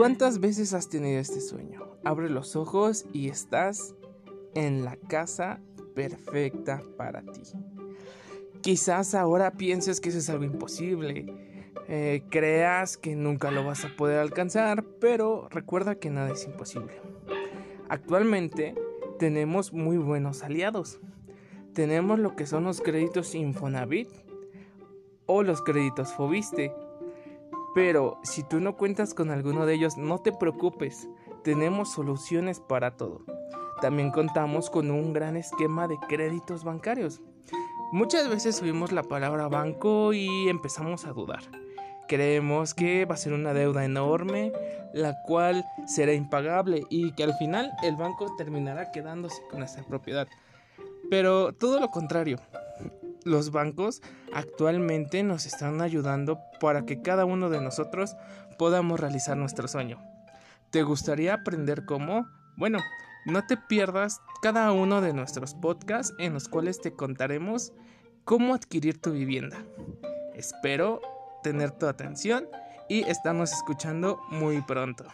¿Cuántas veces has tenido este sueño? Abre los ojos y estás en la casa perfecta para ti. Quizás ahora pienses que eso es algo imposible, eh, creas que nunca lo vas a poder alcanzar, pero recuerda que nada es imposible. Actualmente tenemos muy buenos aliados. Tenemos lo que son los créditos Infonavit o los créditos Fobiste. Pero si tú no cuentas con alguno de ellos, no te preocupes, tenemos soluciones para todo. También contamos con un gran esquema de créditos bancarios. Muchas veces oímos la palabra banco y empezamos a dudar. Creemos que va a ser una deuda enorme, la cual será impagable y que al final el banco terminará quedándose con esa propiedad. Pero todo lo contrario, los bancos actualmente nos están ayudando para que cada uno de nosotros podamos realizar nuestro sueño. ¿Te gustaría aprender cómo? Bueno, no te pierdas cada uno de nuestros podcasts en los cuales te contaremos cómo adquirir tu vivienda. Espero tener tu atención y estamos escuchando muy pronto.